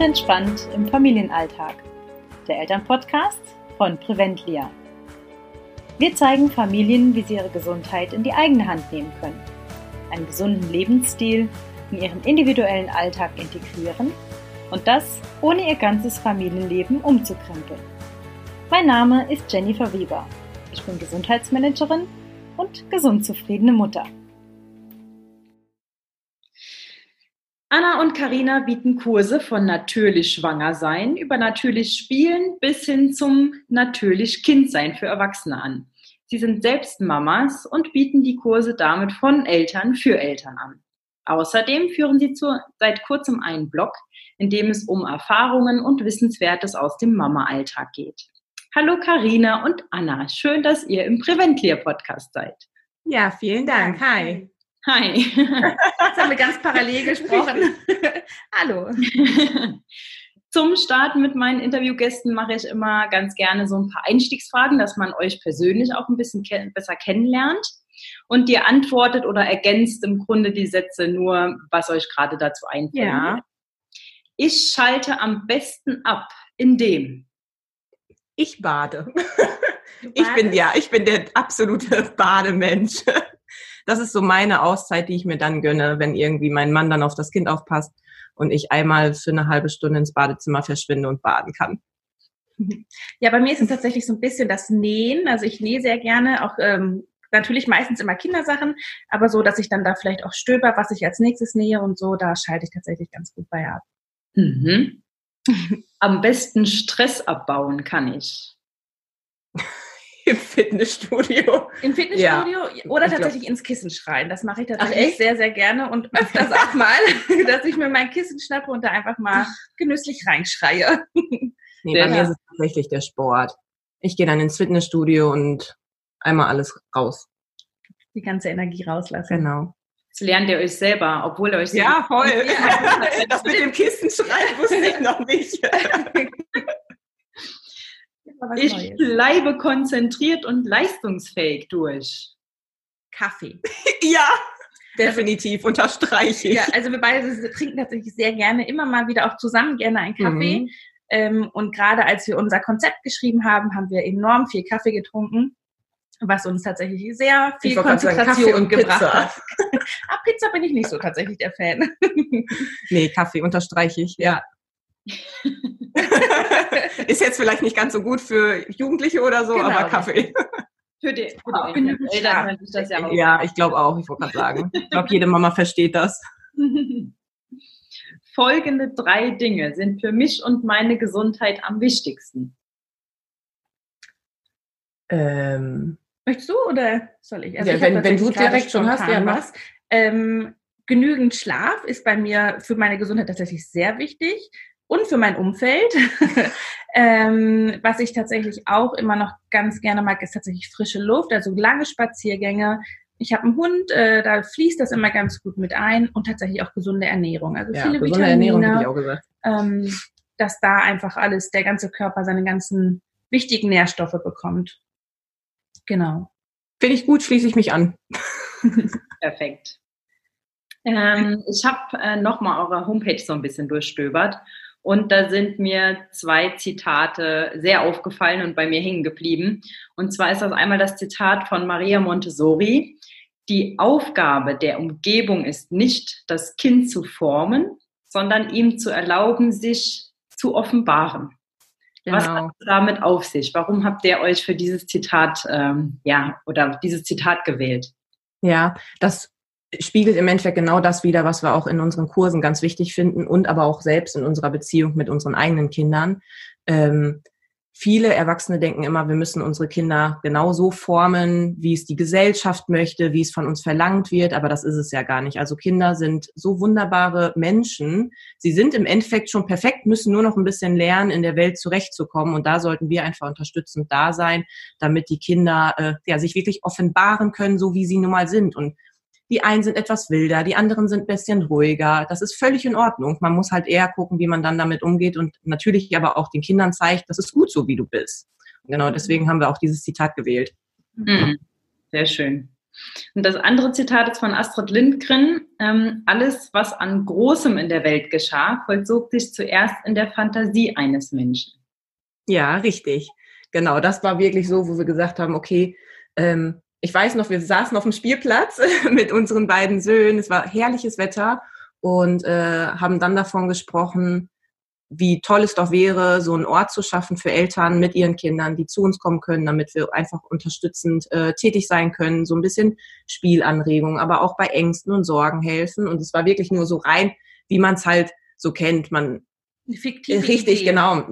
und entspannt im Familienalltag. Der Elternpodcast von Preventlia. Wir zeigen Familien, wie sie ihre Gesundheit in die eigene Hand nehmen können, einen gesunden Lebensstil in ihren individuellen Alltag integrieren und das ohne ihr ganzes Familienleben umzukrempeln. Mein Name ist Jennifer Weber. Ich bin Gesundheitsmanagerin und gesund zufriedene Mutter. Anna und Karina bieten Kurse von natürlich schwanger sein über natürlich spielen bis hin zum natürlich Kind sein für Erwachsene an. Sie sind selbst Mamas und bieten die Kurse damit von Eltern für Eltern an. Außerdem führen sie zu, seit kurzem einen Blog, in dem es um Erfahrungen und Wissenswertes aus dem Mama-Alltag geht. Hallo Karina und Anna, schön, dass ihr im Preventclear Podcast seid. Ja, vielen Dank. Hi. Hi. Jetzt haben wir ganz parallel gesprochen. Hallo. Zum Start mit meinen Interviewgästen mache ich immer ganz gerne so ein paar Einstiegsfragen, dass man euch persönlich auch ein bisschen ke besser kennenlernt. Und ihr antwortet oder ergänzt im Grunde die Sätze nur, was euch gerade dazu einfällt. Ja. Ich schalte am besten ab, indem ich bade. Ich bin ja, ich bin der absolute Bademensch das ist so meine Auszeit, die ich mir dann gönne, wenn irgendwie mein Mann dann auf das Kind aufpasst und ich einmal für eine halbe Stunde ins Badezimmer verschwinde und baden kann. Ja, bei mir ist es tatsächlich so ein bisschen das Nähen. Also ich nähe sehr gerne, auch ähm, natürlich meistens immer Kindersachen, aber so, dass ich dann da vielleicht auch stöber, was ich als nächstes nähe und so, da schalte ich tatsächlich ganz gut bei ab. Mhm. Am besten Stress abbauen kann ich. Im Fitnessstudio. Im Fitnessstudio ja. oder tatsächlich glaub. ins Kissen schreien. Das mache ich tatsächlich sehr, sehr gerne und öfters auch mal, dass ich mir mein Kissen schnappe und da einfach mal genüsslich reinschreie. Nee, bei mir ist es tatsächlich der Sport. Ich gehe dann ins Fitnessstudio und einmal alles raus. Die ganze Energie rauslassen. Genau. Das lernt ihr euch selber, obwohl ihr euch Ja, voll. Ja. das mit dem Kissen schreien wusste ich noch nicht. Ich Neues. bleibe konzentriert und leistungsfähig durch. Kaffee. ja, definitiv, unterstreiche ich. Ja, also wir beide trinken tatsächlich sehr gerne, immer mal wieder auch zusammen gerne einen Kaffee. Mhm. Ähm, und gerade als wir unser Konzept geschrieben haben, haben wir enorm viel Kaffee getrunken, was uns tatsächlich sehr viel Konzentration sagen, gebracht Pizza. hat. ah, Pizza bin ich nicht so tatsächlich der Fan. nee, Kaffee unterstreiche ich, ja. ist jetzt vielleicht nicht ganz so gut für Jugendliche oder so, genau. aber Kaffee. Für die, für die Eltern, ich das ja auch. Ja, ich glaube auch, ich wollte gerade sagen. Ich glaube, jede Mama versteht das. Folgende drei Dinge sind für mich und meine Gesundheit am wichtigsten. Ähm, Möchtest du oder soll ich? Also ja, ich wenn, wenn du direkt schon hast, ja was. Ähm, genügend Schlaf ist bei mir für meine Gesundheit tatsächlich sehr wichtig und für mein Umfeld. ähm, was ich tatsächlich auch immer noch ganz gerne mag, ist tatsächlich frische Luft, also lange Spaziergänge. Ich habe einen Hund, äh, da fließt das immer ganz gut mit ein und tatsächlich auch gesunde Ernährung. Also ja, viele gesunde Vitamine, Ernährung, ich auch gesagt. Ähm, dass da einfach alles, der ganze Körper seine ganzen wichtigen Nährstoffe bekommt. Genau. Finde ich gut, schließe ich mich an. Perfekt. Ähm, ich habe äh, nochmal eure Homepage so ein bisschen durchstöbert und da sind mir zwei Zitate sehr aufgefallen und bei mir hängen geblieben. Und zwar ist das einmal das Zitat von Maria Montessori. Die Aufgabe der Umgebung ist nicht, das Kind zu formen, sondern ihm zu erlauben, sich zu offenbaren. Genau. Was hat es damit auf sich? Warum habt ihr euch für dieses Zitat, ähm, ja, oder dieses Zitat gewählt? Ja, das spiegelt im Endeffekt genau das wieder, was wir auch in unseren Kursen ganz wichtig finden und aber auch selbst in unserer Beziehung mit unseren eigenen Kindern. Ähm, viele Erwachsene denken immer, wir müssen unsere Kinder genauso formen, wie es die Gesellschaft möchte, wie es von uns verlangt wird, aber das ist es ja gar nicht. Also Kinder sind so wunderbare Menschen. Sie sind im Endeffekt schon perfekt, müssen nur noch ein bisschen lernen, in der Welt zurechtzukommen und da sollten wir einfach unterstützend da sein, damit die Kinder äh, ja, sich wirklich offenbaren können, so wie sie nun mal sind. Und die einen sind etwas wilder, die anderen sind ein bisschen ruhiger. Das ist völlig in Ordnung. Man muss halt eher gucken, wie man dann damit umgeht und natürlich aber auch den Kindern zeigt, das ist gut so, wie du bist. Genau, deswegen haben wir auch dieses Zitat gewählt. Mhm. Sehr schön. Und das andere Zitat ist von Astrid Lindgren. Ähm, alles, was an Großem in der Welt geschah, vollzog sich zuerst in der Fantasie eines Menschen. Ja, richtig. Genau, das war wirklich so, wo wir gesagt haben, okay, ähm, ich weiß noch, wir saßen auf dem Spielplatz mit unseren beiden Söhnen. Es war herrliches Wetter und äh, haben dann davon gesprochen, wie toll es doch wäre, so einen Ort zu schaffen für Eltern mit ihren Kindern, die zu uns kommen können, damit wir einfach unterstützend äh, tätig sein können, so ein bisschen Spielanregung, aber auch bei Ängsten und Sorgen helfen. Und es war wirklich nur so rein, wie man es halt so kennt. Man Fiktive richtig, Idee. genau.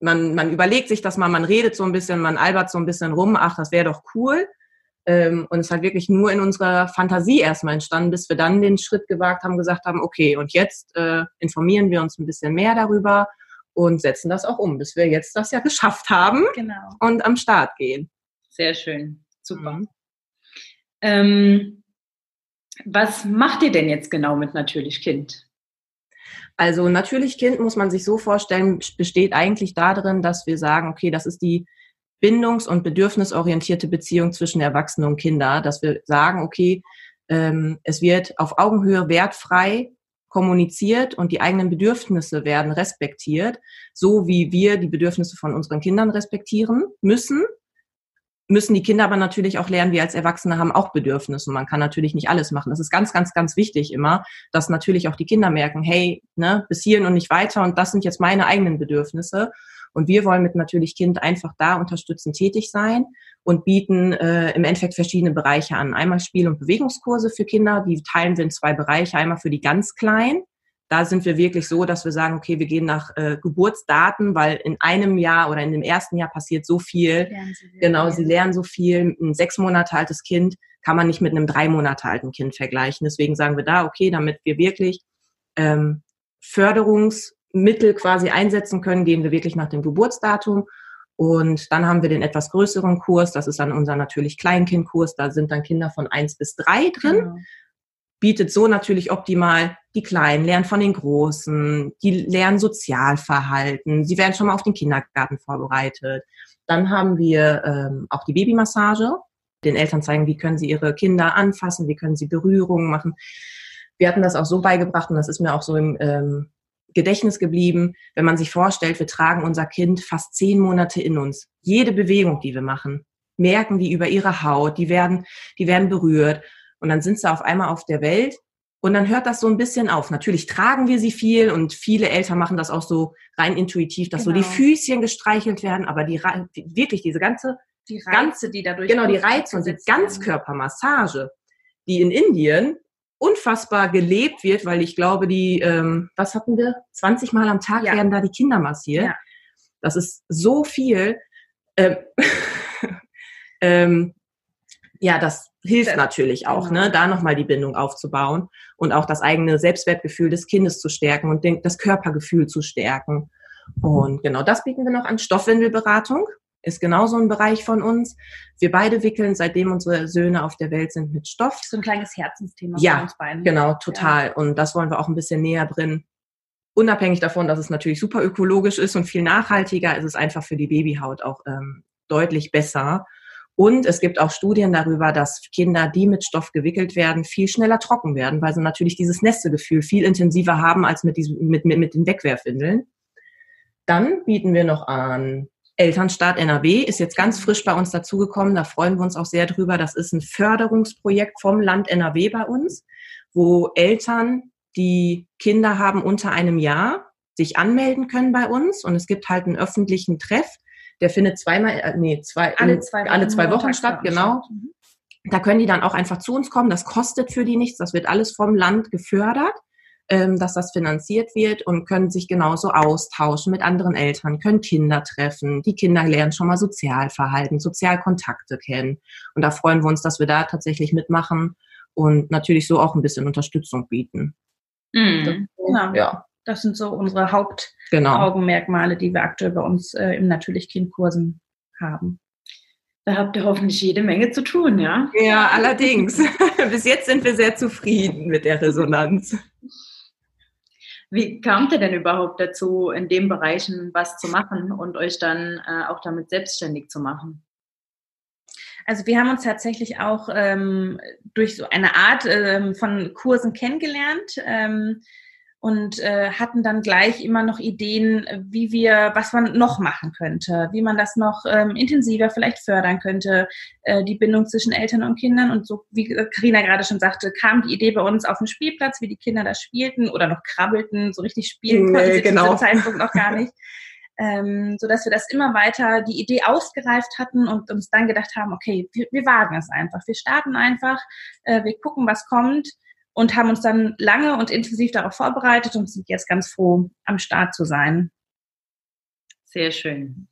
Man, man überlegt sich das mal, man redet so ein bisschen, man albert so ein bisschen rum, ach, das wäre doch cool. Ähm, und es hat wirklich nur in unserer Fantasie erstmal entstanden, bis wir dann den Schritt gewagt haben, gesagt haben, okay, und jetzt äh, informieren wir uns ein bisschen mehr darüber und setzen das auch um, bis wir jetzt das ja geschafft haben genau. und am Start gehen. Sehr schön, super. Mhm. Ähm, was macht ihr denn jetzt genau mit Natürlich Kind? Also Natürlich Kind muss man sich so vorstellen, besteht eigentlich darin, dass wir sagen, okay, das ist die bindungs- und bedürfnisorientierte Beziehung zwischen Erwachsenen und Kindern, dass wir sagen, okay, ähm, es wird auf Augenhöhe wertfrei kommuniziert und die eigenen Bedürfnisse werden respektiert, so wie wir die Bedürfnisse von unseren Kindern respektieren müssen, müssen die Kinder aber natürlich auch lernen, wir als Erwachsene haben auch Bedürfnisse. Man kann natürlich nicht alles machen. Das ist ganz, ganz, ganz wichtig immer, dass natürlich auch die Kinder merken, hey, ne, bis hierhin und nicht weiter und das sind jetzt meine eigenen Bedürfnisse. Und wir wollen mit natürlich Kind einfach da unterstützend tätig sein und bieten äh, im Endeffekt verschiedene Bereiche an. Einmal Spiel- und Bewegungskurse für Kinder, die teilen wir in zwei Bereiche. Einmal für die ganz Kleinen. Da sind wir wirklich so, dass wir sagen, okay, wir gehen nach äh, Geburtsdaten, weil in einem Jahr oder in dem ersten Jahr passiert so viel. Sie genau, sie lernen so viel. Ein sechs Monate altes Kind kann man nicht mit einem drei Monate alten Kind vergleichen. Deswegen sagen wir da, okay, damit wir wirklich ähm, Förderungs- Mittel quasi einsetzen können, gehen wir wirklich nach dem Geburtsdatum. Und dann haben wir den etwas größeren Kurs, das ist dann unser natürlich Kleinkindkurs, da sind dann Kinder von eins bis drei drin. Genau. Bietet so natürlich optimal die Kleinen lernen von den Großen, die lernen Sozialverhalten, sie werden schon mal auf den Kindergarten vorbereitet. Dann haben wir ähm, auch die Babymassage, den Eltern zeigen, wie können sie ihre Kinder anfassen, wie können sie Berührungen machen. Wir hatten das auch so beigebracht und das ist mir auch so im ähm, Gedächtnis geblieben, wenn man sich vorstellt, wir tragen unser Kind fast zehn Monate in uns. Jede Bewegung, die wir machen, merken die über ihre Haut, die werden, die werden berührt. Und dann sind sie auf einmal auf der Welt und dann hört das so ein bisschen auf. Natürlich tragen wir sie viel und viele Eltern machen das auch so rein intuitiv, dass genau. so die genau. Füßchen gestreichelt werden, aber die wirklich diese ganze die Reize, die dadurch genau die Reize und die Ganzkörpermassage, die in Indien unfassbar gelebt wird, weil ich glaube, die, ähm, was hatten wir? 20 Mal am Tag ja. werden da die Kinder massiert. Ja. Das ist so viel. Ähm, ähm, ja, das hilft das, natürlich auch, genau. ne, da nochmal die Bindung aufzubauen und auch das eigene Selbstwertgefühl des Kindes zu stärken und den, das Körpergefühl zu stärken. Und genau das bieten wir noch an Stoffwindelberatung ist genauso ein Bereich von uns. Wir beide wickeln, seitdem unsere Söhne auf der Welt sind, mit Stoff. So ein kleines Herzensthema ja, bei uns beiden. Genau, total. Ja. Und das wollen wir auch ein bisschen näher bringen. Unabhängig davon, dass es natürlich super ökologisch ist und viel nachhaltiger, ist es einfach für die Babyhaut auch ähm, deutlich besser. Und es gibt auch Studien darüber, dass Kinder, die mit Stoff gewickelt werden, viel schneller trocken werden, weil sie natürlich dieses Nestegefühl viel intensiver haben als mit, diesem, mit, mit, mit den Wegwerfwindeln. Dann bieten wir noch an Elternstaat NRW ist jetzt ganz frisch bei uns dazugekommen. Da freuen wir uns auch sehr drüber. Das ist ein Förderungsprojekt vom Land NRW bei uns, wo Eltern, die Kinder haben unter einem Jahr, sich anmelden können bei uns. Und es gibt halt einen öffentlichen Treff. Der findet zweimal, äh, nee, zwei, alle zwei Wochen, alle zwei Wochen statt, genau. Mhm. Da können die dann auch einfach zu uns kommen. Das kostet für die nichts. Das wird alles vom Land gefördert dass das finanziert wird und können sich genauso austauschen mit anderen Eltern, können Kinder treffen. Die Kinder lernen schon mal Sozialverhalten, Sozialkontakte kennen. Und da freuen wir uns, dass wir da tatsächlich mitmachen und natürlich so auch ein bisschen Unterstützung bieten. Mhm. Genau. Ja. Das sind so unsere Hauptaugenmerkmale, genau. die wir aktuell bei uns äh, im Natürlich-Kind-Kursen haben. Da habt ihr hoffentlich jede Menge zu tun, ja? Ja, allerdings. Bis jetzt sind wir sehr zufrieden mit der Resonanz. Wie kamt ihr denn überhaupt dazu, in den Bereichen was zu machen und euch dann äh, auch damit selbstständig zu machen? Also wir haben uns tatsächlich auch ähm, durch so eine Art ähm, von Kursen kennengelernt. Ähm, und äh, hatten dann gleich immer noch Ideen, wie wir, was man noch machen könnte, wie man das noch ähm, intensiver vielleicht fördern könnte, äh, die Bindung zwischen Eltern und Kindern. Und so, wie Karina gerade schon sagte, kam die Idee bei uns auf dem Spielplatz, wie die Kinder da spielten oder noch krabbelten, so richtig spielen konnten sie genau. zu diesem Zeitpunkt noch gar nicht. Ähm, so dass wir das immer weiter die Idee ausgereift hatten und uns dann gedacht haben, okay, wir, wir wagen es einfach, wir starten einfach, äh, wir gucken, was kommt und haben uns dann lange und intensiv darauf vorbereitet und sind jetzt ganz froh, am Start zu sein. Sehr schön.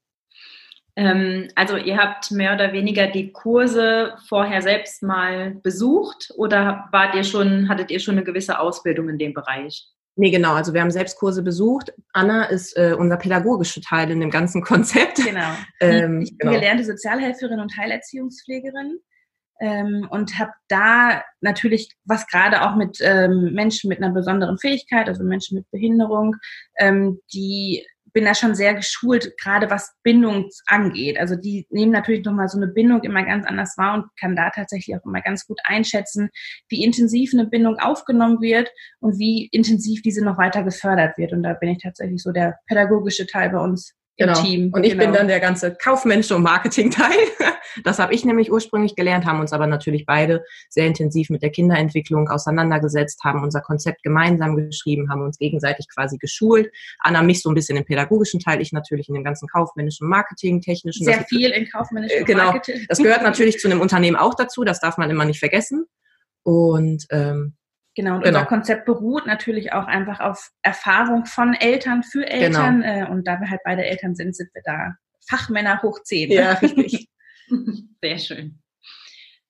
Ähm, also ihr habt mehr oder weniger die Kurse vorher selbst mal besucht oder wart ihr schon, hattet ihr schon eine gewisse Ausbildung in dem Bereich? Nee, genau. Also wir haben selbst Kurse besucht. Anna ist äh, unser pädagogischer Teil in dem ganzen Konzept. Genau. Ähm, ich bin genau. gelernte Sozialhelferin und Heilerziehungspflegerin ähm, und habe da natürlich, was gerade auch mit ähm, Menschen mit einer besonderen Fähigkeit, also Menschen mit Behinderung, ähm, die bin da schon sehr geschult, gerade was Bindung angeht. Also die nehmen natürlich nochmal so eine Bindung immer ganz anders wahr und kann da tatsächlich auch immer ganz gut einschätzen, wie intensiv eine Bindung aufgenommen wird und wie intensiv diese noch weiter gefördert wird. Und da bin ich tatsächlich so der pädagogische Teil bei uns genau. Team. Und ich genau. bin dann der ganze kaufmännische und Marketing-Teil. Das habe ich nämlich ursprünglich gelernt, haben uns aber natürlich beide sehr intensiv mit der Kinderentwicklung auseinandergesetzt, haben unser Konzept gemeinsam geschrieben, haben uns gegenseitig quasi geschult. Anna mich so ein bisschen im pädagogischen Teil, ich natürlich in dem ganzen kaufmännischen, Marketing, technischen. Sehr viel in kaufmännischen genau. Marketing. Das gehört natürlich zu einem Unternehmen auch dazu, das darf man immer nicht vergessen. Und ähm, Genau, und genau. unser Konzept beruht natürlich auch einfach auf Erfahrung von Eltern für Eltern. Genau. Und da wir halt beide Eltern sind, sind wir da Fachmänner hoch zehn. Ja, richtig. Sehr schön.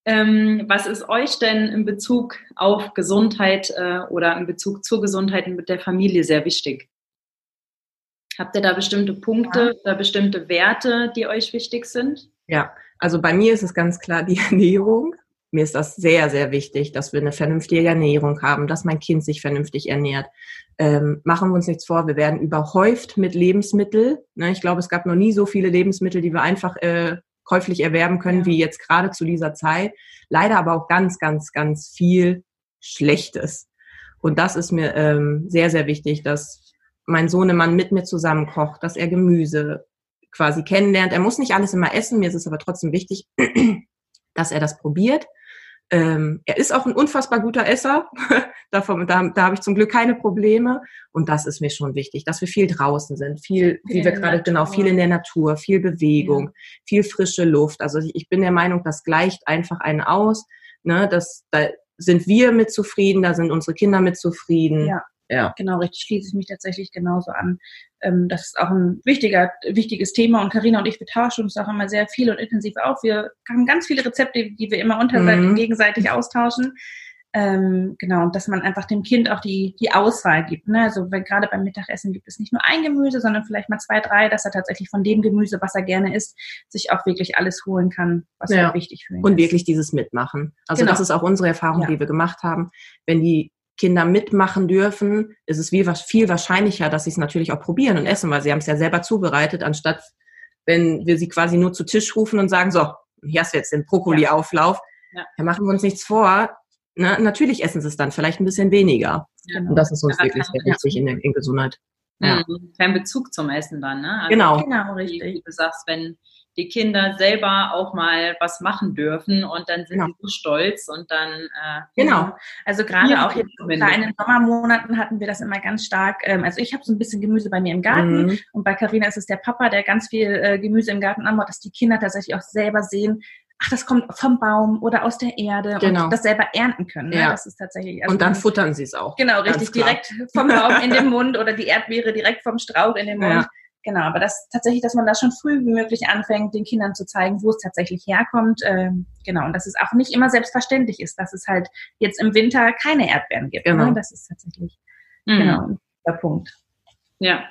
Ähm, was ist euch denn in Bezug auf Gesundheit äh, oder in Bezug zur Gesundheit mit der Familie sehr wichtig? Habt ihr da bestimmte Punkte ja. oder bestimmte Werte, die euch wichtig sind? Ja, also bei mir ist es ganz klar die Ernährung mir ist das sehr, sehr wichtig, dass wir eine vernünftige Ernährung haben, dass mein Kind sich vernünftig ernährt. Ähm, machen wir uns nichts vor, wir werden überhäuft mit Lebensmitteln. Ne, ich glaube, es gab noch nie so viele Lebensmittel, die wir einfach äh, käuflich erwerben können, ja. wie jetzt gerade zu dieser Zeit. Leider aber auch ganz, ganz, ganz viel Schlechtes. Und das ist mir ähm, sehr, sehr wichtig, dass mein Sohnemann mit mir zusammen kocht, dass er Gemüse quasi kennenlernt. Er muss nicht alles immer essen, mir ist es aber trotzdem wichtig, dass er das probiert ähm, er ist auch ein unfassbar guter Esser. Davon, da, da habe ich zum Glück keine Probleme. Und das ist mir schon wichtig, dass wir viel draußen sind, viel, wie wir gerade genau, viel in der Natur, viel Bewegung, ja. viel frische Luft. Also ich, ich bin der Meinung, das gleicht einfach einen aus. Ne, das, da sind wir mit zufrieden, da sind unsere Kinder mit zufrieden. Ja. Ja. Genau, richtig schließe ich mich tatsächlich genauso an. Ähm, das ist auch ein wichtiger, wichtiges Thema und Karina und ich, wir tauschen uns auch immer sehr viel und intensiv auf. Wir haben ganz viele Rezepte, die wir immer mhm. gegenseitig austauschen. Ähm, genau, und dass man einfach dem Kind auch die, die Auswahl gibt. Ne? Also wenn, gerade beim Mittagessen gibt es nicht nur ein Gemüse, sondern vielleicht mal zwei, drei, dass er tatsächlich von dem Gemüse, was er gerne isst, sich auch wirklich alles holen kann, was ja. halt wichtig für ihn und ist. Und wirklich dieses Mitmachen. Also genau. das ist auch unsere Erfahrung, ja. die wir gemacht haben. Wenn die Kinder mitmachen dürfen, ist es viel wahrscheinlicher, dass sie es natürlich auch probieren und essen, weil sie haben es ja selber zubereitet, anstatt wenn wir sie quasi nur zu Tisch rufen und sagen, so, hier hast du jetzt den Brokkoli-Auflauf. Ja. ja. machen wir uns nichts vor. Na, natürlich essen sie es dann, vielleicht ein bisschen weniger. Ja. Und das ist uns ja, wirklich sehr wichtig in, der, in Gesundheit. Ja. Kein Bezug zum Essen dann, ne? Also genau. Genau, richtig. Wie du sagst, wenn die Kinder selber auch mal was machen dürfen und dann sind genau. sie so stolz und dann äh, genau. Also gerade auch jetzt in den Sommermonaten hatten wir das immer ganz stark. Ähm, also ich habe so ein bisschen Gemüse bei mir im Garten mhm. und bei Carina ist es der Papa, der ganz viel äh, Gemüse im Garten anbaut, dass die Kinder tatsächlich auch selber sehen, ach, das kommt vom Baum oder aus der Erde genau. und das selber ernten können. Ne? Ja. Das ist tatsächlich. Also und dann futtern sie es auch. Genau, richtig, direkt vom Baum in den Mund oder die Erdbeere direkt vom Strauch in den Mund. Ja. Genau, aber das tatsächlich, dass man da schon früh wie möglich anfängt, den Kindern zu zeigen, wo es tatsächlich herkommt. Ähm, genau, und dass es auch nicht immer selbstverständlich ist, dass es halt jetzt im Winter keine Erdbeeren gibt. Ne? Genau. Ne? Das ist tatsächlich mhm. genau der Punkt. Ja.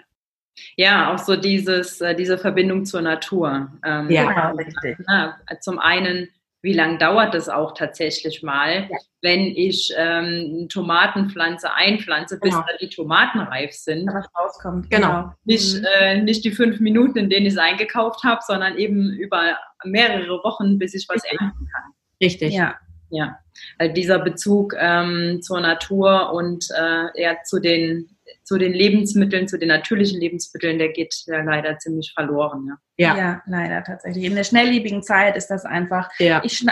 Ja, auch so dieses, äh, diese Verbindung zur Natur. Ähm, ja, richtig. Na, zum einen wie lange dauert es auch tatsächlich mal, ja. wenn ich ähm, Tomatenpflanze einpflanze, bis genau. die Tomaten reif sind. was rauskommt. Genau. genau. Nicht, mhm. äh, nicht die fünf Minuten, in denen ich es eingekauft habe, sondern eben über mehrere Wochen, bis ich was ernten kann. Richtig. Ja. Ja, also dieser Bezug ähm, zur Natur und äh, ja, zu den zu den Lebensmitteln, zu den natürlichen Lebensmitteln, der geht ja leider ziemlich verloren. Ja, ja. ja leider tatsächlich. In der schnelllebigen Zeit ist das einfach, ja. ich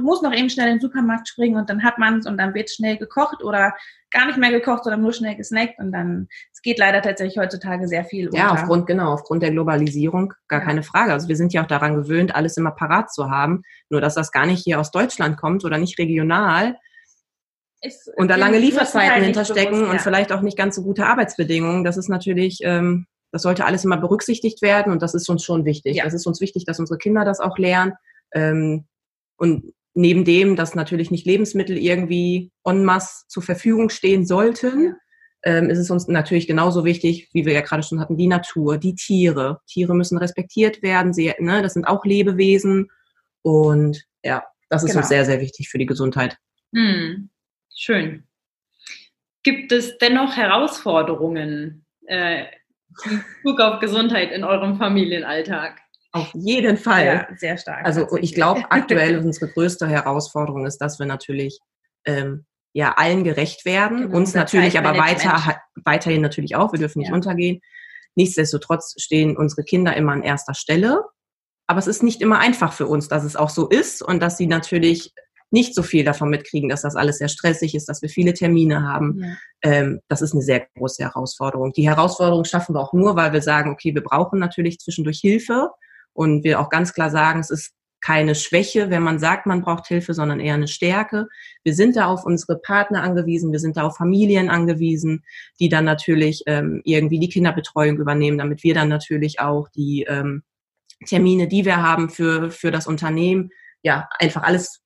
muss noch eben schnell in den Supermarkt springen und dann hat man es und dann wird schnell gekocht oder gar nicht mehr gekocht, sondern nur schnell gesnackt und dann, es geht leider tatsächlich heutzutage sehr viel unter. Ja, aufgrund, genau, aufgrund der Globalisierung, gar ja. keine Frage. Also wir sind ja auch daran gewöhnt, alles immer parat zu haben, nur dass das gar nicht hier aus Deutschland kommt oder nicht regional, ist und da lange Lieferzeiten hinterstecken bewusst, ja. und vielleicht auch nicht ganz so gute Arbeitsbedingungen. Das ist natürlich, ähm, das sollte alles immer berücksichtigt werden und das ist uns schon wichtig. Ja. Das ist uns wichtig, dass unsere Kinder das auch lernen. Ähm, und neben dem, dass natürlich nicht Lebensmittel irgendwie en masse zur Verfügung stehen sollten, ja. ähm, ist es uns natürlich genauso wichtig, wie wir ja gerade schon hatten, die Natur, die Tiere. Tiere müssen respektiert werden. Sie, ne, das sind auch Lebewesen. Und ja, das ist genau. uns sehr, sehr wichtig für die Gesundheit. Hm. Schön. Gibt es dennoch Herausforderungen äh, in Bezug auf Gesundheit in eurem Familienalltag? Auf jeden Fall. Ja, sehr stark. Also ich glaube, aktuell unsere größte Herausforderung ist, dass wir natürlich ähm, ja allen gerecht werden, genau, uns natürlich aber weiter, weiterhin natürlich auch, wir dürfen nicht ja. untergehen. Nichtsdestotrotz stehen unsere Kinder immer an erster Stelle. Aber es ist nicht immer einfach für uns, dass es auch so ist und dass sie natürlich nicht so viel davon mitkriegen, dass das alles sehr stressig ist, dass wir viele Termine haben. Ja. Ähm, das ist eine sehr große Herausforderung. Die Herausforderung schaffen wir auch nur, weil wir sagen, okay, wir brauchen natürlich zwischendurch Hilfe und wir auch ganz klar sagen, es ist keine Schwäche, wenn man sagt, man braucht Hilfe, sondern eher eine Stärke. Wir sind da auf unsere Partner angewiesen, wir sind da auf Familien angewiesen, die dann natürlich ähm, irgendwie die Kinderbetreuung übernehmen, damit wir dann natürlich auch die ähm, Termine, die wir haben für, für das Unternehmen, ja, einfach alles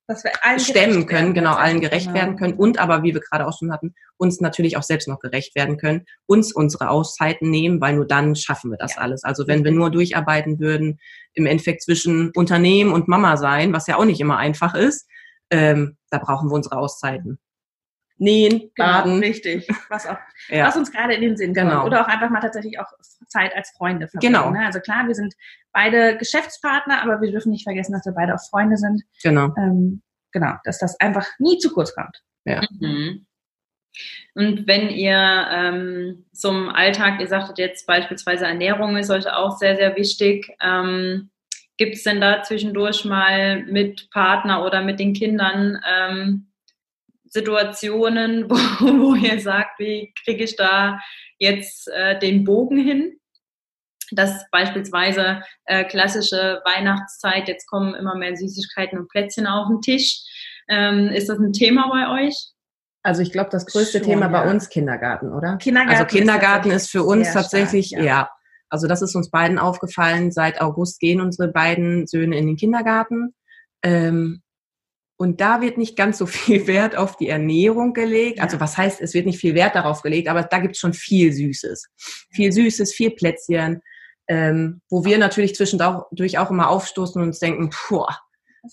stemmen können, genau, allen gerecht genau. werden können und aber, wie wir gerade auch schon hatten, uns natürlich auch selbst noch gerecht werden können, uns unsere Auszeiten nehmen, weil nur dann schaffen wir das ja. alles. Also wenn wir nur durcharbeiten würden, im Endeffekt zwischen Unternehmen und Mama sein, was ja auch nicht immer einfach ist, ähm, da brauchen wir unsere Auszeiten nähen, genau, baden. Richtig. Was, auch, ja. was uns gerade in den Sinn genau. kommt. Oder auch einfach mal tatsächlich auch Zeit als Freunde verbringen. Genau. Ne? Also klar, wir sind beide Geschäftspartner, aber wir dürfen nicht vergessen, dass wir beide auch Freunde sind. Genau. Ähm, genau, dass das einfach nie zu kurz kommt. Ja. Mhm. Und wenn ihr ähm, zum Alltag, ihr sagtet jetzt beispielsweise Ernährung ist euch auch sehr, sehr wichtig. Ähm, Gibt es denn da zwischendurch mal mit Partner oder mit den Kindern ähm, Situationen, wo, wo ihr sagt, wie kriege ich da jetzt äh, den Bogen hin? dass beispielsweise äh, klassische Weihnachtszeit, jetzt kommen immer mehr Süßigkeiten und Plätzchen auf den Tisch. Ähm, ist das ein Thema bei euch? Also ich glaube, das größte Schon, Thema ja. bei uns Kindergarten, oder? Kindergarten also Kindergarten ist, ist für uns tatsächlich, stark, ja. ja. Also das ist uns beiden aufgefallen. Seit August gehen unsere beiden Söhne in den Kindergarten. Ähm, und da wird nicht ganz so viel Wert auf die Ernährung gelegt. Also was heißt, es wird nicht viel Wert darauf gelegt, aber da gibt es schon viel Süßes. Viel Süßes, viel Plätzchen, ähm, wo wir natürlich zwischendurch auch immer aufstoßen und uns denken, puh,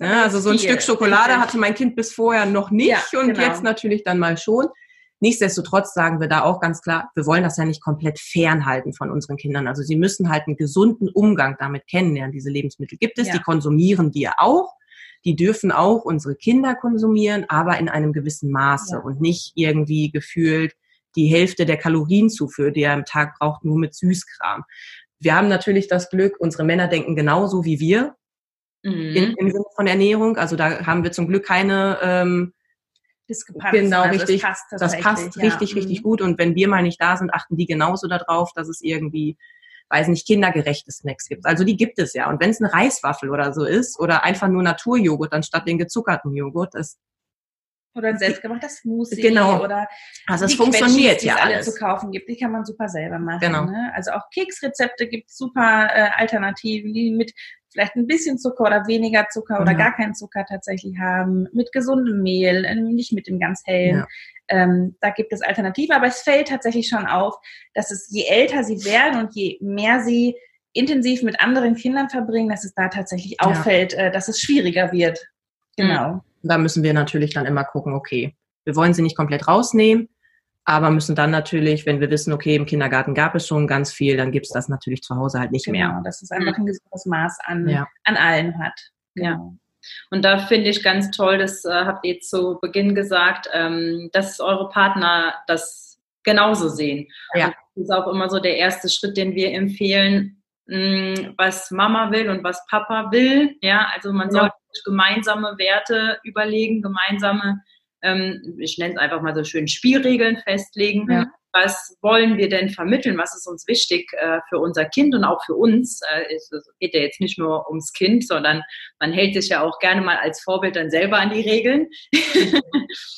ja, also so ein. Stück Schokolade hatte mein Kind bis vorher noch nicht ja, und genau. jetzt natürlich dann mal schon. Nichtsdestotrotz sagen wir da auch ganz klar, wir wollen das ja nicht komplett fernhalten von unseren Kindern. Also sie müssen halt einen gesunden Umgang damit kennenlernen. Diese Lebensmittel gibt es, ja. die konsumieren wir auch die dürfen auch unsere Kinder konsumieren, aber in einem gewissen Maße ja. und nicht irgendwie gefühlt die Hälfte der Kalorienzufuhr, die er am Tag braucht, nur mit Süßkram. Wir haben natürlich das Glück, unsere Männer denken genauso wie wir mhm. in, im Sinne von Ernährung. Also da haben wir zum Glück keine ähm, Diskrepanz. Genau, also richtig. Das passt, das passt ja. richtig, richtig mhm. gut. Und wenn wir mal nicht da sind, achten die genauso darauf, dass es irgendwie weiß nicht, kindergerechte Snacks gibt. Also die gibt es ja. Und wenn es eine Reiswaffel oder so ist oder einfach nur Naturjoghurt anstatt den gezuckerten Joghurt, das oder ein selbstgemachter Smoothie genau. oder also es funktioniert ja alles zu kaufen gibt, die kann man super selber machen. Genau. Ne? Also auch Keksrezepte gibt super äh, Alternativen, die mit vielleicht ein bisschen Zucker oder weniger Zucker ja. oder gar keinen Zucker tatsächlich haben, mit gesundem Mehl, äh, nicht mit dem ganz hellen. Ja. Ähm, da gibt es Alternativen, aber es fällt tatsächlich schon auf, dass es je älter sie werden und je mehr sie intensiv mit anderen Kindern verbringen, dass es da tatsächlich auffällt, ja. äh, dass es schwieriger wird. Genau. Da müssen wir natürlich dann immer gucken, okay, wir wollen sie nicht komplett rausnehmen, aber müssen dann natürlich, wenn wir wissen, okay, im Kindergarten gab es schon ganz viel, dann gibt es das natürlich zu Hause halt nicht genau, mehr. dass es einfach ein gesundes Maß an, Ja. an allen hat. Ja. Genau. Und da finde ich ganz toll, das äh, habt ihr zu Beginn gesagt, ähm, dass eure Partner das genauso sehen. Ja. Und das ist auch immer so der erste Schritt, den wir empfehlen, mh, was Mama will und was Papa will. Ja, also man Ja. sollte gemeinsame Werte überlegen, gemeinsame, ähm, ich nenne es einfach mal so schön, Spielregeln festlegen. Ja. Was wollen wir denn vermitteln? Was ist uns wichtig äh, für unser Kind und auch für uns? Äh, es, es geht ja jetzt nicht nur ums Kind, sondern man hält sich ja auch gerne mal als Vorbild dann selber an die Regeln.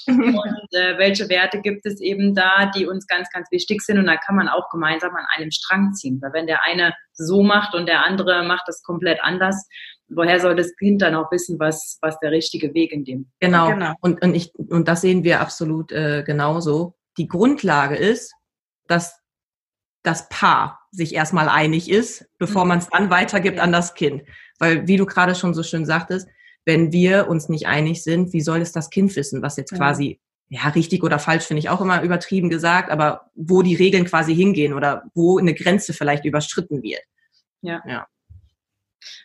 und äh, welche Werte gibt es eben da, die uns ganz, ganz wichtig sind? Und da kann man auch gemeinsam an einem Strang ziehen. Weil wenn der eine so macht und der andere macht das komplett anders, woher soll das Kind dann auch wissen, was, was der richtige Weg in dem? Genau. Genau. Und, und, ich, und das sehen wir absolut äh, genauso. Die Grundlage ist, dass das Paar sich erstmal einig ist, bevor Mhm. man es dann weitergibt Ja. an das Kind. Weil, wie du gerade schon so schön sagtest, wenn wir uns nicht einig sind, wie soll es das Kind wissen, was jetzt Ja. quasi, ja, richtig oder falsch finde ich auch immer übertrieben gesagt, aber wo die Regeln quasi hingehen oder wo eine Grenze vielleicht überschritten wird.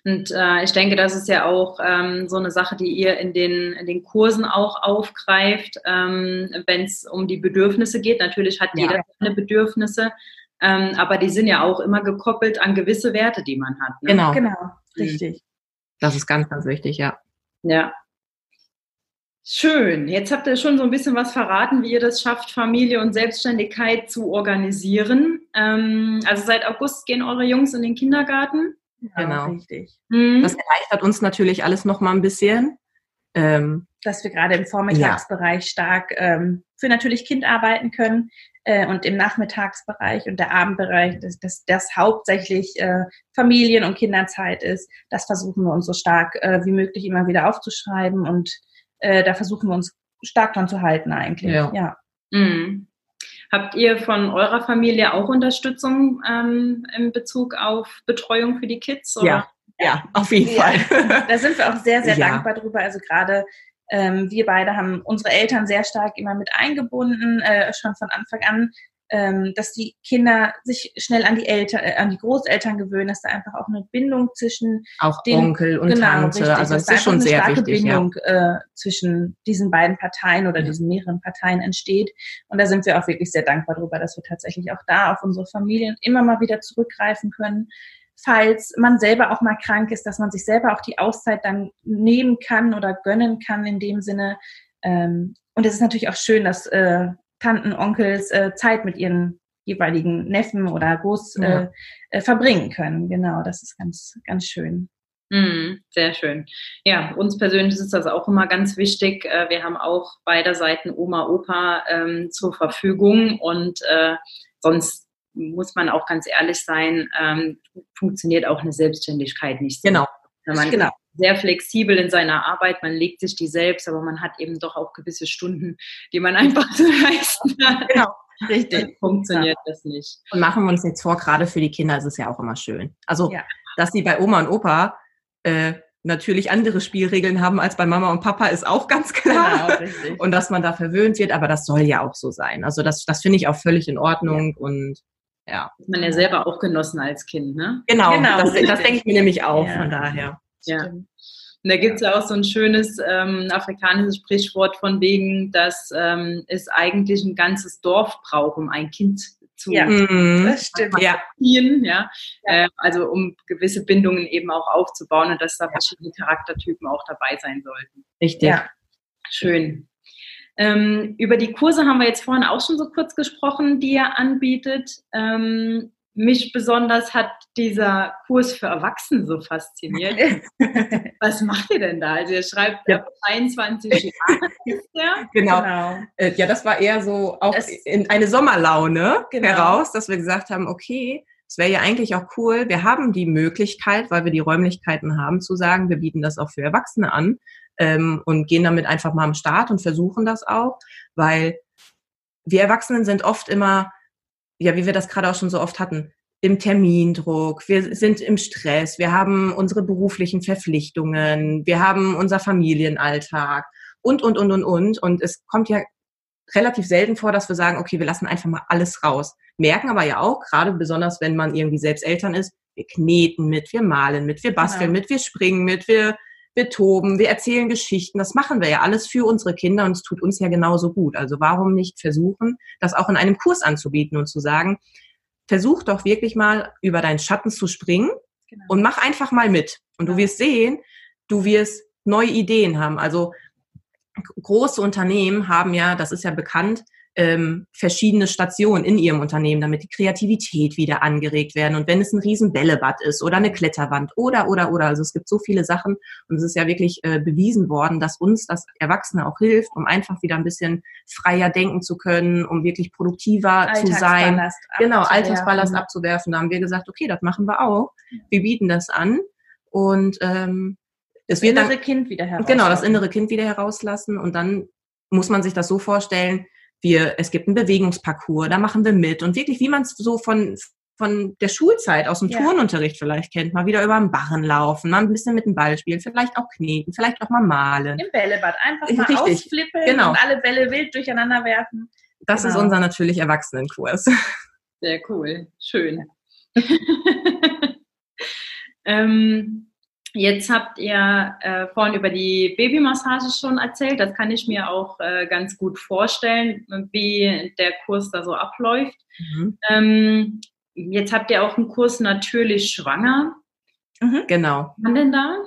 Und äh, ich denke, das ist ja auch ähm, so eine Sache, die ihr in den, in den Kursen auch aufgreift, ähm, wenn es um die Bedürfnisse geht. Natürlich hat Ja. jeder seine Bedürfnisse, ähm, aber die sind ja auch immer gekoppelt an gewisse Werte, die man hat. Ne? Genau. Genau, richtig. Das ist ganz, ganz wichtig, ja. Ja. Schön. Jetzt habt ihr schon so ein bisschen was verraten, wie ihr das schafft, Familie und Selbstständigkeit zu organisieren. Ähm, also seit August gehen eure Jungs in den Kindergarten. Genau. Richtig. Mhm. Das erleichtert uns natürlich alles noch mal ein bisschen. Ähm, Dass wir gerade im Vormittagsbereich stark ähm, für natürlich Kind arbeiten können äh, und im Nachmittagsbereich und der Abendbereich, dass das, das hauptsächlich äh, Familien- und Kinderzeit ist. Das versuchen wir uns so stark äh, wie möglich immer wieder aufzuschreiben und äh, da versuchen wir uns stark dran zu halten eigentlich. Ja. ja. Mhm. Habt ihr von eurer Familie auch Unterstützung ähm, in Bezug auf Betreuung für die Kids? Oder? ja, ja, auf jeden Ja. Fall. Da sind wir auch sehr, sehr Ja. dankbar drüber. Also gerade ähm, wir beide haben unsere Eltern sehr stark immer mit eingebunden, äh, schon von Anfang an, ähm, dass die Kinder sich schnell an die Eltern, äh, an die Großeltern gewöhnen, dass da einfach auch eine Bindung zwischen Auch Den- Onkel und Tante. richtig, also es ist schon einfach sehr eine starke wichtig. Ja. Bindung äh, zwischen diesen beiden Parteien oder Ja. diesen mehreren Parteien entsteht. Und da sind wir auch wirklich sehr dankbar drüber, dass wir tatsächlich auch da auf unsere Familien immer mal wieder zurückgreifen können. Falls man selber auch mal krank ist, dass man sich selber auch die Auszeit dann nehmen kann oder gönnen kann in dem Sinne. Ähm, und es ist natürlich auch schön, dass äh, Tanten, Onkels äh, Zeit mit ihren jeweiligen Neffen oder Groß Ja. äh, äh, verbringen können. Genau, das ist ganz, ganz schön. Mhm, sehr schön. Ja, uns persönlich ist das auch immer ganz wichtig. Äh, Wir haben auch beide Seiten Oma, Opa ähm, zur Verfügung und äh, sonst muss man auch ganz ehrlich sein, ähm, funktioniert auch eine Selbstständigkeit nicht so. Genau. Wenn man Genau. Sehr flexibel in seiner Arbeit, man legt sich die selbst, aber man hat eben doch auch gewisse Stunden, die man einfach zu leisten hat. Genau. Dann Richtig. funktioniert das nicht. Und machen wir uns jetzt vor, gerade für die Kinder ist es ja auch immer schön. Also, Ja. dass sie bei Oma und Opa äh, natürlich andere Spielregeln haben als bei Mama und Papa, ist auch ganz klar. Genau, richtig. Und dass man da verwöhnt wird, aber das soll ja auch so sein. Also das, das finde ich auch völlig in Ordnung und ja. Hat man ja selber auch genossen als Kind, ne? Genau, Genau, das, das denke ich mir nämlich auch, Ja. von daher. Ja. Stimmt. Und da gibt es ja auch so ein schönes ähm, afrikanisches Sprichwort von wegen, dass ähm, es eigentlich ein ganzes Dorf braucht, um ein Kind zu Ja. Mhm. Das stimmt. Ja, ziehen, ja. Ja. Äh, also um gewisse Bindungen eben auch aufzubauen und dass da verschiedene Charaktertypen auch dabei sein sollten. richtig. Ja. Schön. Ähm, über die Kurse haben wir jetzt vorhin auch schon so kurz gesprochen, die ihr anbietet. Ähm, mich besonders hat dieser Kurs für Erwachsene so fasziniert. Was macht ihr denn da? Also ihr schreibt Ja. ab 21 Jahre der. Genau. Genau. Äh, Ja, das war eher so auch Es- in eine Sommerlaune Genau. heraus, dass wir gesagt haben, okay, es wäre ja eigentlich auch cool, wir haben die Möglichkeit, weil wir die Räumlichkeiten haben, zu sagen, wir bieten das auch für Erwachsene an ähm, und gehen damit einfach mal am Start und versuchen das auch, weil wir Erwachsenen sind oft immer, ja, wie wir das gerade auch schon so oft hatten, dem Termindruck, wir sind im Stress, wir haben unsere beruflichen Verpflichtungen, wir haben unser Familienalltag und, und, und, und, und. Und es kommt ja relativ selten vor, dass wir sagen, okay, wir lassen einfach mal alles raus. Merken aber ja auch, gerade besonders wenn man irgendwie selbst Eltern ist, wir kneten mit, wir malen mit, wir basteln genau. mit, wir springen mit, wir, wir toben, wir erzählen Geschichten. Das machen wir ja alles für unsere Kinder und es tut uns ja genauso gut. Also warum nicht versuchen, das auch in einem Kurs anzubieten und zu sagen, versuch doch wirklich mal über deinen Schatten zu springen genau. und mach einfach mal mit. Und du wirst sehen, du wirst neue Ideen haben. Also große Unternehmen haben ja, das ist ja bekannt, ähm, verschiedene Stationen in ihrem Unternehmen, damit die Kreativität wieder angeregt werden. Und wenn es ein riesen Bällebad ist oder eine Kletterwand oder, oder, oder, also es gibt so viele Sachen und es ist ja wirklich äh, bewiesen worden, dass uns das Erwachsene auch hilft, um einfach wieder ein bisschen freier denken zu können, um wirklich produktiver zu sein. Genau, Alltagsballast abzuwerfen. Da haben wir gesagt, okay, das machen wir auch. Wir bieten das an und ähm, das innere dann, Kind wieder herauslassen. Genau, das innere Kind wieder herauslassen und dann muss man sich das so vorstellen, wir, es gibt einen Bewegungsparcours, da machen wir mit und wirklich, wie man es so von, von der Schulzeit aus dem ja. Turnunterricht vielleicht kennt, mal wieder über den Barren laufen, mal ein bisschen mit dem Ball spielen, vielleicht auch kneten, vielleicht auch mal malen. Im Bällebad einfach mal Richtig. ausflippen genau. und alle Bälle wild durcheinander werfen. Das genau. ist unser natürlich Erwachsenenkurs. Sehr cool, schön. ähm, Jetzt habt ihr äh, vorhin über die Babymassage schon erzählt. Das kann ich mir auch äh, ganz gut vorstellen, wie der Kurs da so abläuft. Mhm. Ähm, jetzt habt ihr auch einen Kurs natürlich schwanger. Mhm. Genau. Wann denn da?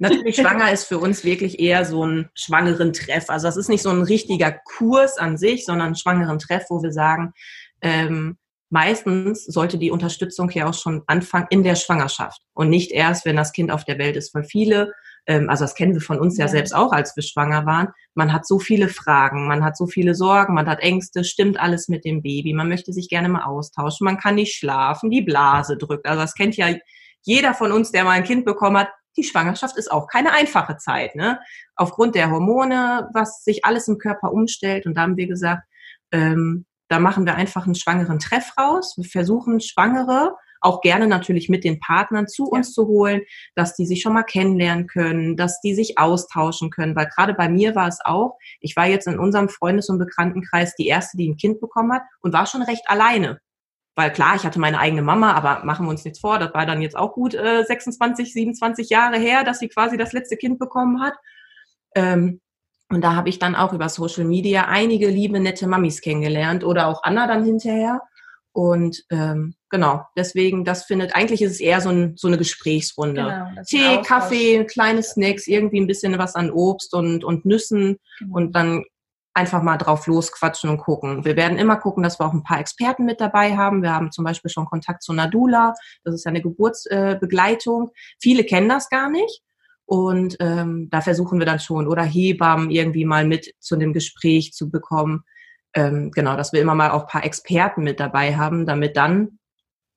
Natürlich schwanger ist für uns wirklich eher so ein schwangeren Treff. Also das ist nicht so ein richtiger Kurs an sich, sondern ein schwangeren Treff, wo wir sagen, ähm, meistens sollte die Unterstützung ja auch schon anfangen in der Schwangerschaft und nicht erst, wenn das Kind auf der Welt ist. Weil viele, ähm, also das kennen wir von uns ja. ja selbst auch, als wir schwanger waren, man hat so viele Fragen, man hat so viele Sorgen, man hat Ängste, stimmt alles mit dem Baby, man möchte sich gerne mal austauschen, man kann nicht schlafen, die Blase drückt. Also das kennt ja jeder von uns, der mal ein Kind bekommen hat. Die Schwangerschaft ist auch keine einfache Zeit, ne? Aufgrund der Hormone, was sich alles im Körper umstellt. Und da haben wir gesagt, ähm, da machen wir einfach einen schwangeren Treff raus. Wir versuchen Schwangere auch gerne natürlich mit den Partnern zu uns ja. zu holen, dass die sich schon mal kennenlernen können, dass die sich austauschen können. Weil gerade bei mir war es auch, ich war jetzt in unserem Freundes- und Bekanntenkreis die erste, die ein Kind bekommen hat und war schon recht alleine. Weil klar, ich hatte meine eigene Mama, aber machen wir uns nichts vor, das war dann jetzt auch gut äh, 26, 27 Jahre her, dass sie quasi das letzte Kind bekommen hat. Ähm, und da habe ich dann auch über Social Media einige liebe, nette Mamis kennengelernt oder auch Anna dann hinterher. Und ähm, genau, deswegen, das findet, eigentlich ist es eher so, ein, so eine Gesprächsrunde. Genau, Tee, Kaffee, kleine Snacks, irgendwie ein bisschen was an Obst und, und Nüssen genau. und dann einfach mal drauf losquatschen und gucken. Wir werden immer gucken, dass wir auch ein paar Experten mit dabei haben. Wir haben zum Beispiel schon Kontakt zu Nadula, das ist ja eine Geburtsbegleitung. Äh, Viele kennen das gar nicht. Und ähm, da versuchen wir dann schon, oder Hebammen irgendwie mal mit zu dem Gespräch zu bekommen. Ähm, genau, dass wir immer mal auch paar Experten mit dabei haben, damit dann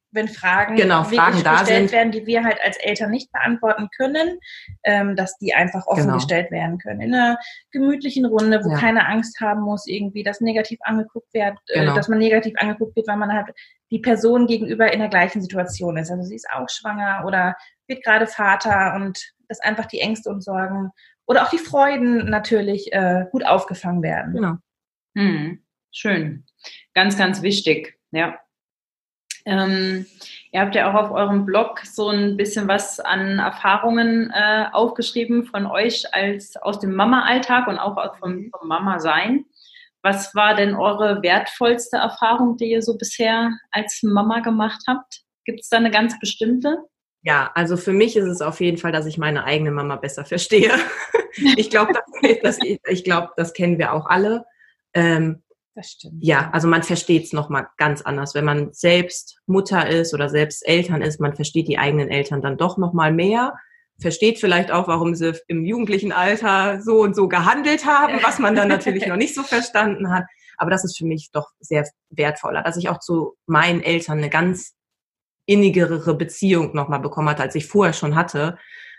wenn Fragen, genau, Fragen da gestellt sind. werden, die wir halt als Eltern nicht beantworten können, ähm, dass die einfach offen genau. gestellt werden können. In einer gemütlichen Runde, wo ja. keine Angst haben muss, irgendwie, dass negativ angeguckt wird, äh, genau. äh, dass man negativ angeguckt wird, weil man halt die Person gegenüber in der gleichen Situation ist. Also sie ist auch schwanger oder wird gerade Vater und dass einfach die Ängste und Sorgen oder auch die Freuden natürlich äh, gut aufgefangen werden. Genau. Hm, schön. Ganz, ganz wichtig. Ja. Ähm, ihr habt ja auch auf eurem Blog so ein bisschen was an Erfahrungen äh, aufgeschrieben von euch als aus dem Mama-Alltag und auch vom, vom Mama-Sein. Was war denn eure wertvollste Erfahrung, die ihr so bisher als Mama gemacht habt? Gibt es da eine ganz bestimmte? Ja, also für mich ist es auf jeden Fall, dass ich meine eigene Mama besser verstehe. ich glaube, das, ich glaub, das kennen wir auch alle. Ähm, das stimmt. Ja, also man versteht es nochmal ganz anders. Wenn man selbst Mutter ist oder selbst Eltern ist, man versteht die eigenen Eltern dann doch nochmal mehr. Versteht vielleicht auch, warum sie im jugendlichen Alter so und so gehandelt haben, was man dann natürlich noch nicht so verstanden hat. Aber das ist für mich doch sehr wertvoller, dass ich auch zu meinen Eltern eine ganz innigere Beziehung nochmal bekommen hat, als ich vorher schon hatte,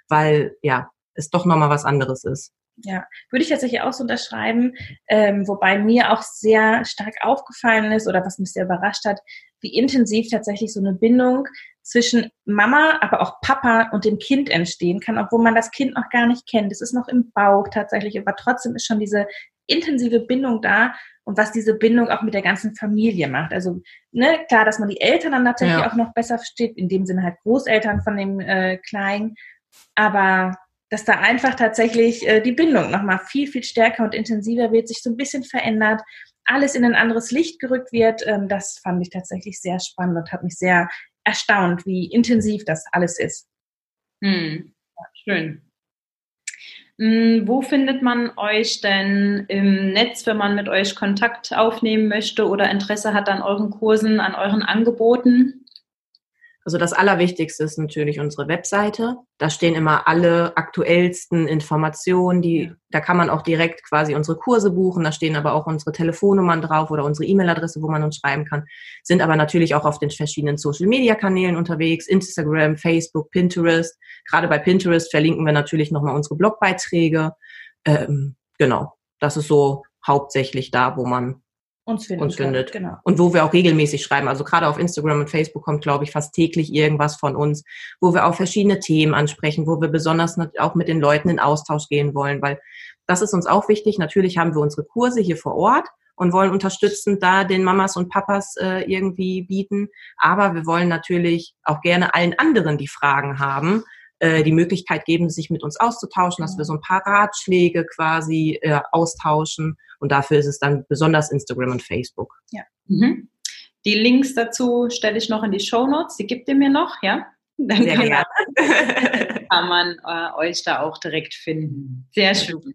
weil ja, es doch nochmal was anderes ist. Ja, würde ich tatsächlich auch so unterschreiben, ähm, wobei mir auch sehr stark aufgefallen ist oder was mich sehr überrascht hat, wie intensiv tatsächlich so eine Bindung zwischen Mama, aber auch Papa und dem Kind entstehen kann, obwohl man das Kind noch gar nicht kennt. Es ist noch im Bauch tatsächlich, aber trotzdem ist schon diese intensive Bindung da und was diese Bindung auch mit der ganzen Familie macht. Also ne, klar, dass man die Eltern dann tatsächlich ja. auch noch besser versteht, in dem Sinne halt Großeltern von dem äh, Kleinen, aber dass da einfach tatsächlich äh, die Bindung nochmal viel, viel stärker und intensiver wird, sich so ein bisschen verändert, alles in ein anderes Licht gerückt wird. Ähm, das fand ich tatsächlich sehr spannend und hat mich sehr erstaunt, wie intensiv das alles ist. Hm. Schön. Hm, wo findet man euch denn im Netz, wenn man mit euch Kontakt aufnehmen möchte oder Interesse hat an euren Kursen, an euren Angeboten? Also das Allerwichtigste ist natürlich unsere Webseite. Da stehen immer alle aktuellsten Informationen, die, da kann man auch direkt quasi unsere Kurse buchen. Da stehen aber auch unsere Telefonnummern drauf oder unsere E-Mail-Adresse, wo man uns schreiben kann. Sind aber natürlich auch auf den verschiedenen Social-Media-Kanälen unterwegs. Instagram, Facebook, Pinterest. Gerade bei Pinterest verlinken wir natürlich nochmal unsere Blogbeiträge. Ähm, genau. Das ist so hauptsächlich da, wo man uns findet. Uns findet. Genau. Und wo wir auch regelmäßig schreiben. Also gerade auf Instagram und Facebook kommt, glaube ich, fast täglich irgendwas von uns, wo wir auch verschiedene Themen ansprechen, wo wir besonders auch mit den Leuten in Austausch gehen wollen, weil das ist uns auch wichtig. Natürlich haben wir unsere Kurse hier vor Ort und wollen unterstützend da den Mamas und Papas äh, irgendwie bieten. Aber wir wollen natürlich auch gerne allen anderen, die Fragen haben, äh, die Möglichkeit geben, sich mit uns auszutauschen, dass wir so ein paar Ratschläge quasi äh, austauschen. Und dafür ist es dann besonders Instagram und Facebook. Ja. Mhm. Die Links dazu stelle ich noch in die Show Notes. Die gibt ihr mir noch, ja? Dann Sehr kann, man, kann man äh, euch da auch direkt finden. Sehr schön.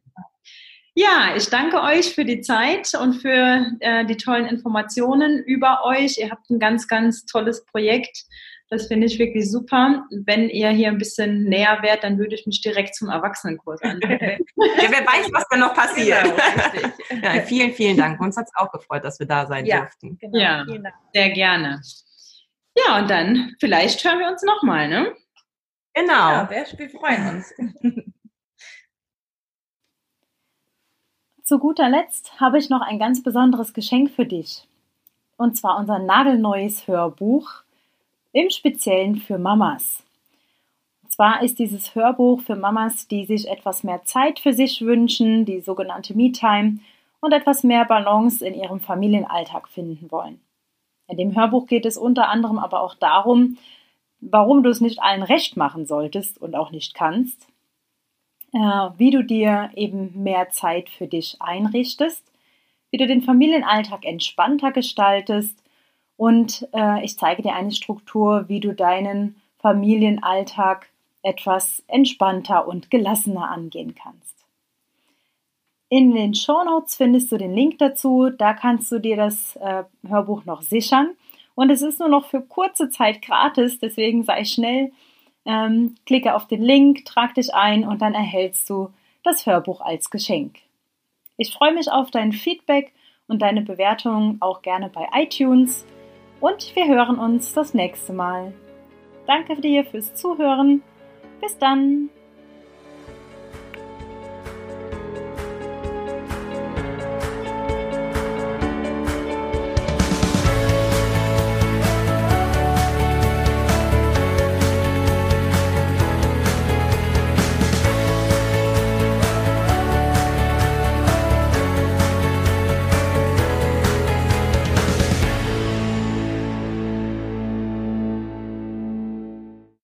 Ja, ich danke euch für die Zeit und für äh, die tollen Informationen über euch. Ihr habt ein ganz, ganz tolles Projekt das finde ich wirklich super. Wenn ihr hier ein bisschen näher wärt, dann würde ich mich direkt zum Erwachsenenkurs anmelden. ja, wer weiß, was da noch passiert. Genau, ja, vielen, vielen Dank. Uns hat es auch gefreut, dass wir da sein ja, durften. Genau, ja, sehr gerne. Ja, und dann vielleicht hören wir uns nochmal, ne? Genau. Ja, wir, wir freuen uns. Zu guter Letzt habe ich noch ein ganz besonderes Geschenk für dich. Und zwar unser nagelneues Hörbuch im Speziellen für Mamas. Und zwar ist dieses Hörbuch für Mamas, die sich etwas mehr Zeit für sich wünschen, die sogenannte Me-Time und etwas mehr Balance in ihrem Familienalltag finden wollen. In dem Hörbuch geht es unter anderem aber auch darum, warum du es nicht allen recht machen solltest und auch nicht kannst, äh, wie du dir eben mehr Zeit für dich einrichtest, wie du den Familienalltag entspannter gestaltest und äh, ich zeige dir eine Struktur, wie du deinen Familienalltag etwas entspannter und gelassener angehen kannst. In den Show Notes findest du den Link dazu, da kannst du dir das äh, Hörbuch noch sichern. Und es ist nur noch für kurze Zeit gratis, deswegen sei schnell, ähm, klicke auf den Link, trag dich ein und dann erhältst du das Hörbuch als Geschenk. Ich freue mich auf dein Feedback und deine Bewertungen auch gerne bei iTunes und wir hören uns das nächste Mal. Danke dir fürs Zuhören. Bis dann.